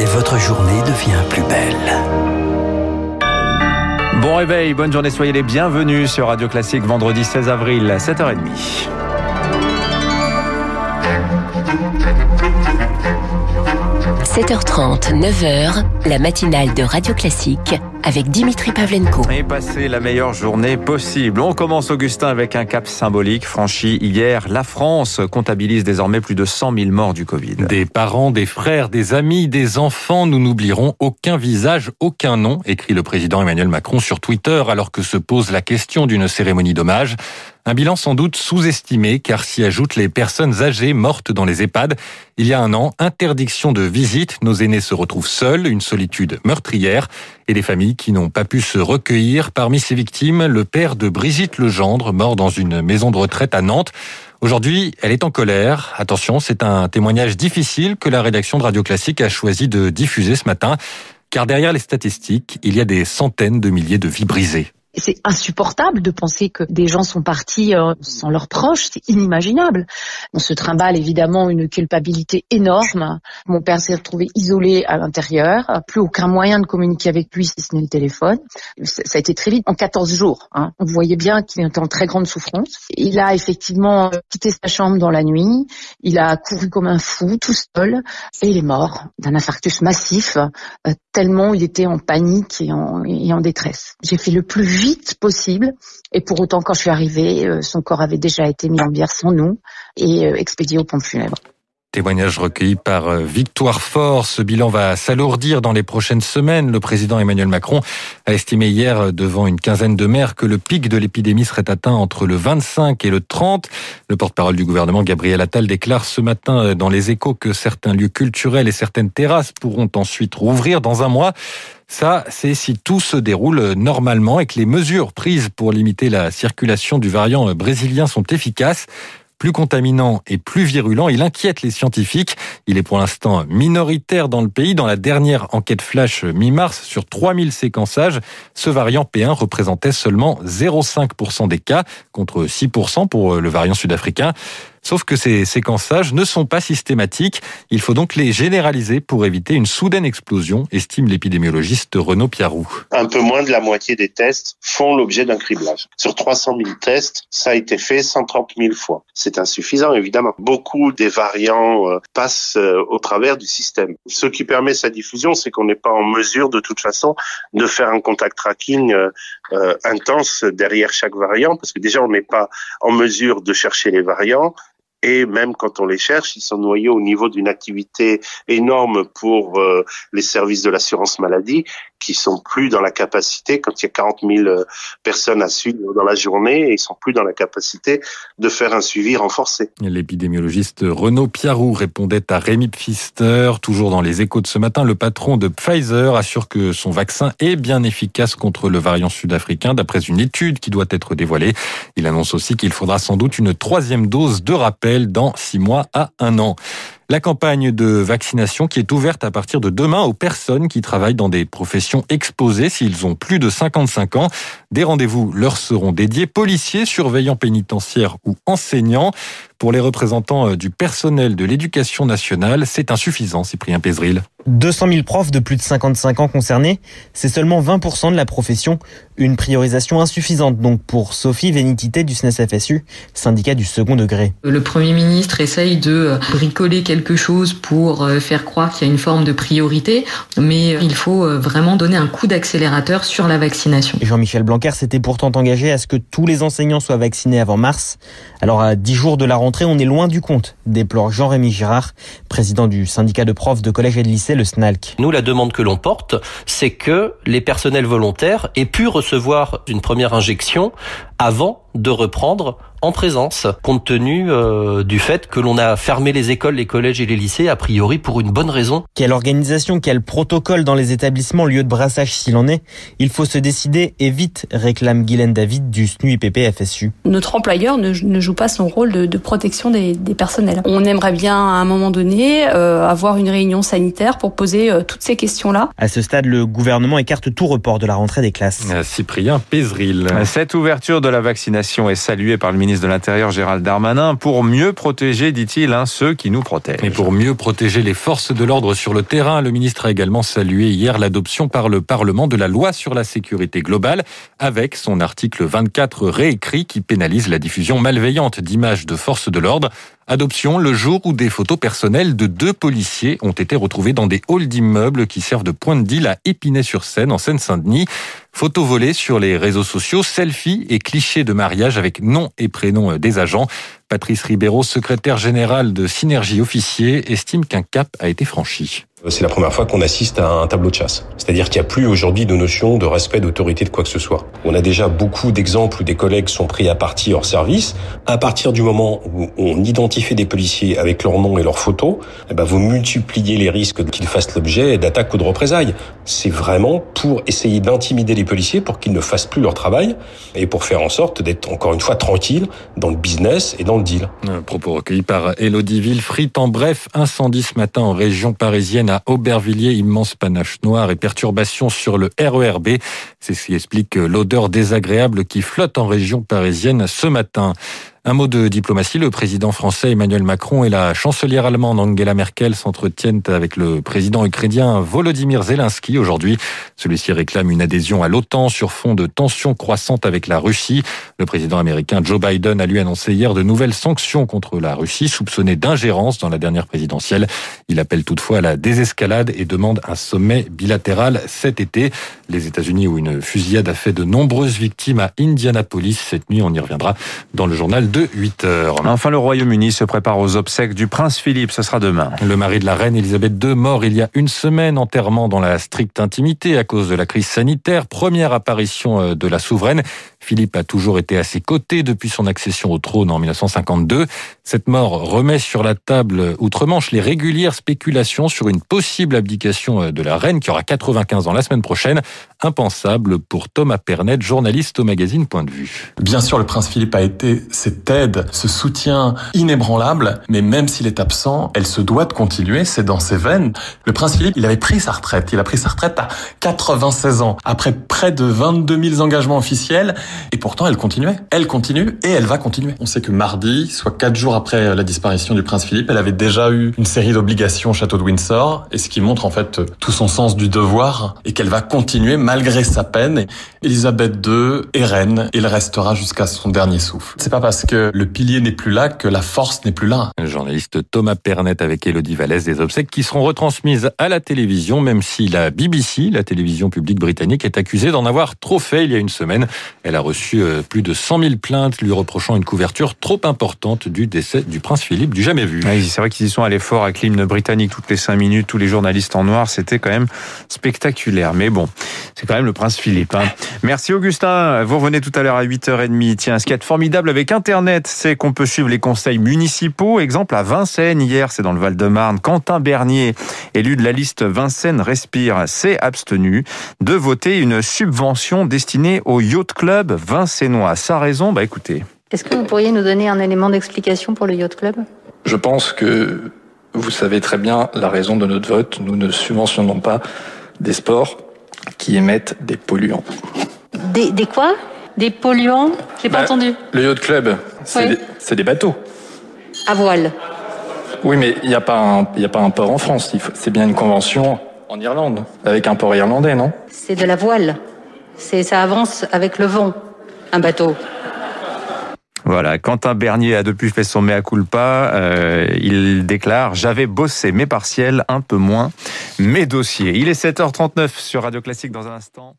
et votre journée devient plus belle. Bon réveil, bonne journée, soyez les bienvenus sur Radio Classique vendredi 16 avril à 7h30. 7h30, 9h, la matinale de Radio Classique avec Dimitri Pavlenko. Et passer la meilleure journée possible. On commence, Augustin, avec un cap symbolique franchi hier. La France comptabilise désormais plus de 100 000 morts du Covid. Des parents, des frères, des amis, des enfants, nous n'oublierons aucun visage, aucun nom, écrit le président Emmanuel Macron sur Twitter alors que se pose la question d'une cérémonie d'hommage. Un bilan sans doute sous-estimé car s'y ajoutent les personnes âgées mortes dans les EHPAD. Il y a un an, interdiction de visite, nos aînés se retrouvent seuls, une solitude meurtrière et des familles qui n'ont pas pu se recueillir. Parmi ces victimes, le père de Brigitte Legendre, mort dans une maison de retraite à Nantes. Aujourd'hui, elle est en colère. Attention, c'est un témoignage difficile que la rédaction de Radio Classique a choisi de diffuser ce matin. Car derrière les statistiques, il y a des centaines de milliers de vies brisées. C'est insupportable de penser que des gens sont partis euh, sans leurs proches, c'est inimaginable. On se trimballe évidemment une culpabilité énorme. Mon père s'est retrouvé isolé à l'intérieur, plus aucun moyen de communiquer avec lui si ce n'est le téléphone. Ça a été très vite, en 14 jours. Hein. On voyait bien qu'il était en très grande souffrance. Il a effectivement quitté sa chambre dans la nuit, il a couru comme un fou, tout seul, et il est mort d'un infarctus massif, euh, tellement il était en panique et en, et en détresse. J'ai fait le plus vite possible. Et pour autant, quand je suis arrivée, euh, son corps avait déjà été mis en bière sans nous et euh, expédié au pont funèbre. Témoignage recueilli par euh, Victoire Fort. Ce bilan va s'alourdir dans les prochaines semaines. Le président Emmanuel Macron a estimé hier devant une quinzaine de maires que le pic de l'épidémie serait atteint entre le 25 et le 30. Le porte-parole du gouvernement, Gabriel Attal, déclare ce matin dans les échos que certains lieux culturels et certaines terrasses pourront ensuite rouvrir dans un mois. Ça, c'est si tout se déroule normalement et que les mesures prises pour limiter la circulation du variant brésilien sont efficaces plus contaminant et plus virulent. Il inquiète les scientifiques. Il est pour l'instant minoritaire dans le pays. Dans la dernière enquête flash mi-mars, sur 3000 séquençages, ce variant P1 représentait seulement 0,5% des cas contre 6% pour le variant sud-africain. Sauf que ces séquençages ne sont pas systématiques. Il faut donc les généraliser pour éviter une soudaine explosion, estime l'épidémiologiste Renaud Piarou. Un peu moins de la moitié des tests font l'objet d'un criblage. Sur 300 000 tests, ça a été fait 130 000 fois. C'est insuffisant, évidemment. Beaucoup des variants euh, passent euh, au travers du système. Ce qui permet sa diffusion, c'est qu'on n'est pas en mesure, de toute façon, de faire un contact tracking euh, intense derrière chaque variant, parce que déjà, on n'est pas en mesure de chercher les variants et même quand on les cherche, ils sont noyés au niveau d'une activité énorme pour euh, les services de l'assurance maladie qui sont plus dans la capacité, quand il y a 40 000 euh, personnes à suivre dans la journée, ils sont plus dans la capacité de faire un suivi renforcé. L'épidémiologiste Renaud Piarou répondait à Rémi Pfister, toujours dans les échos de ce matin. Le patron de Pfizer assure que son vaccin est bien efficace contre le variant sud-africain, d'après une étude qui doit être dévoilée. Il annonce aussi qu'il faudra sans doute une troisième dose de rappel dans six mois à un an. La campagne de vaccination qui est ouverte à partir de demain aux personnes qui travaillent dans des professions exposées s'ils ont plus de 55 ans. Des rendez-vous leur seront dédiés, policiers, surveillants pénitentiaires ou enseignants. Pour les représentants euh, du personnel de l'éducation nationale, c'est insuffisant, Cyprien Pézril. 200 000 profs de plus de 55 ans concernés, c'est seulement 20% de la profession. Une priorisation insuffisante donc pour Sophie Vénitité du SNES-FSU, syndicat du second degré. Le Premier ministre essaye de bricoler quelque chose pour euh, faire croire qu'il y a une forme de priorité, mais il faut euh, vraiment donner un coup d'accélérateur sur la vaccination. Jean-Michel Blanquer s'était pourtant engagé à ce que tous les enseignants soient vaccinés avant mars. Alors à 10 jours de la rentrée, on est loin du compte, déplore Jean-Rémy Girard, président du syndicat de profs de collège et de lycée, le SNALC. Nous, la demande que l'on porte, c'est que les personnels volontaires aient pu recevoir une première injection avant de reprendre en présence, compte tenu euh, du fait que l'on a fermé les écoles, les collèges et les lycées, a priori pour une bonne raison. Quelle organisation, quel protocole dans les établissements, lieu de brassage s'il en est? Il faut se décider et vite, réclame Guylaine David du SNU IPP FSU. Notre employeur ne, ne joue joue pas son rôle de, de protection des, des, personnels. On aimerait bien à un moment donné euh, avoir une réunion sanitaire pour poser euh, toutes ces questions-là. À ce stade, le gouvernement écarte tout report de la rentrée des classes. Cyprien Pézril. Cette ouverture de la vaccination est saluée par le ministre de l'Intérieur Gérald Darmanin pour mieux protéger, dit-il, hein, ceux qui nous protègent. Et pour mieux protéger les forces de l'ordre sur le terrain, le ministre a également salué hier l'adoption par le Parlement de la loi sur la sécurité globale avec son article 24 réécrit qui pénalise la diffusion malveillante d'images de forces de l'ordre. Adoption le jour où des photos personnelles de deux policiers ont été retrouvées dans des halls d'immeubles qui servent de point de deal à Épinay-sur-Seine, en Seine-Saint-Denis. Photos volées sur les réseaux sociaux, selfies et clichés de mariage avec nom et prénom des agents. Patrice Ribeiro, secrétaire général de Synergie Officier, estime qu'un cap a été franchi. C'est la première fois qu'on assiste à un tableau de chasse. C'est-à-dire qu'il n'y a plus aujourd'hui de notion de respect d'autorité de quoi que ce soit. On a déjà beaucoup d'exemples où des collègues sont pris à partie hors service. À partir du moment où on identifie des policiers avec leur nom et leurs photos, eh ben vous multipliez les risques qu'ils fassent l'objet d'attaques ou de représailles. C'est vraiment pour essayer d'intimider les policiers pour qu'ils ne fassent plus leur travail et pour faire en sorte d'être encore une fois tranquille dans le business et dans le deal. Un propos recueilli par Elodie Villefrit. En bref, incendie ce matin en région parisienne à Aubervilliers, immense panache noir et perturbations sur le RERB. C'est ce qui explique l'odeur désagréable qui flotte en région parisienne ce matin. Un mot de diplomatie. Le président français Emmanuel Macron et la chancelière allemande Angela Merkel s'entretiennent avec le président ukrainien Volodymyr Zelensky aujourd'hui. Celui-ci réclame une adhésion à l'OTAN sur fond de tensions croissantes avec la Russie. Le président américain Joe Biden a lui annoncé hier de nouvelles sanctions contre la Russie, soupçonnée d'ingérence dans la dernière présidentielle. Il appelle toutefois à la désescalade et demande un sommet bilatéral cet été. Les États-Unis où une fusillade a fait de nombreuses victimes à Indianapolis cette nuit. On y reviendra dans le journal de 8 heures. Enfin, le Royaume-Uni se prépare aux obsèques du prince Philippe. Ce sera demain. Le mari de la reine Elisabeth II, mort il y a une semaine, enterrement dans la stricte intimité à cause de la crise sanitaire. Première apparition euh, de la souveraine. Philippe a toujours été à ses côtés depuis son accession au trône en 1952. Cette mort remet sur la table outre-Manche les régulières spéculations sur une possible abdication euh, de la reine qui aura 95 ans la semaine prochaine. Impensable pour Thomas Pernet, journaliste au magazine Point de vue. Bien sûr, le prince Philippe a été cette aide, ce soutien inébranlable, mais même s'il est absent, elle se doit de continuer, c'est dans ses veines. Le prince Philippe, il avait pris sa retraite, il a pris sa retraite à 96 ans, après près de 22 000 engagements officiels, et pourtant elle continuait. Elle continue et elle va continuer. On sait que mardi, soit quatre jours après la disparition du prince Philippe, elle avait déjà eu une série d'obligations au château de Windsor, et ce qui montre en fait tout son sens du devoir, et qu'elle va continuer malgré sa peine. Elisabeth II est reine, et elle restera jusqu'à son dernier souffle. C'est pas parce que le pilier n'est plus là que la force n'est plus là. Le journaliste Thomas Pernet avec Elodie Vallès des obsèques qui seront retransmises à la télévision, même si la BBC, la télévision publique britannique, est accusée d'en avoir trop fait il y a une semaine. Elle a reçu euh, plus de 100 000 plaintes lui reprochant une couverture trop importante du décès du prince Philippe du jamais vu. Oui, c'est vrai qu'ils y sont allés fort avec l'hymne britannique toutes les 5 minutes, tous les journalistes en noir, c'était quand même spectaculaire. Mais bon, c'est quand même le prince Philippe. Hein. Merci Augustin, vous revenez tout à l'heure à 8h30. Tiens, ce qui est formidable avec Internet, c'est qu'on peut suivre les conseils municipaux. Exemple à Vincennes, hier, c'est dans le Val-de-Marne. Quentin Bernier, élu de la liste Vincennes Respire, s'est abstenu de voter une subvention destinée au Yacht Club vincennois. Sa raison, bah écoutez. Est-ce que vous pourriez nous donner un élément d'explication pour le Yacht Club? Je pense que vous savez très bien la raison de notre vote. Nous ne subventionnons pas des sports qui émettent des polluants. Des, des quoi? Des polluants? J'ai pas Bah, entendu. Le yacht club, c'est Oui. des, bateaux. À voile. Oui, mais il n'y a, pas un- y a pas un port en France. C'est bien une convention en Irlande, avec un port irlandais, non? C'est de la voile. C'est ça avance avec le vent. Un bateau. Voilà, Quentin Bernier a depuis fait son mea culpa. Euh, il déclare J'avais bossé mes partiels, un peu moins mes dossiers. Il est 7h39 sur Radio Classique dans un instant.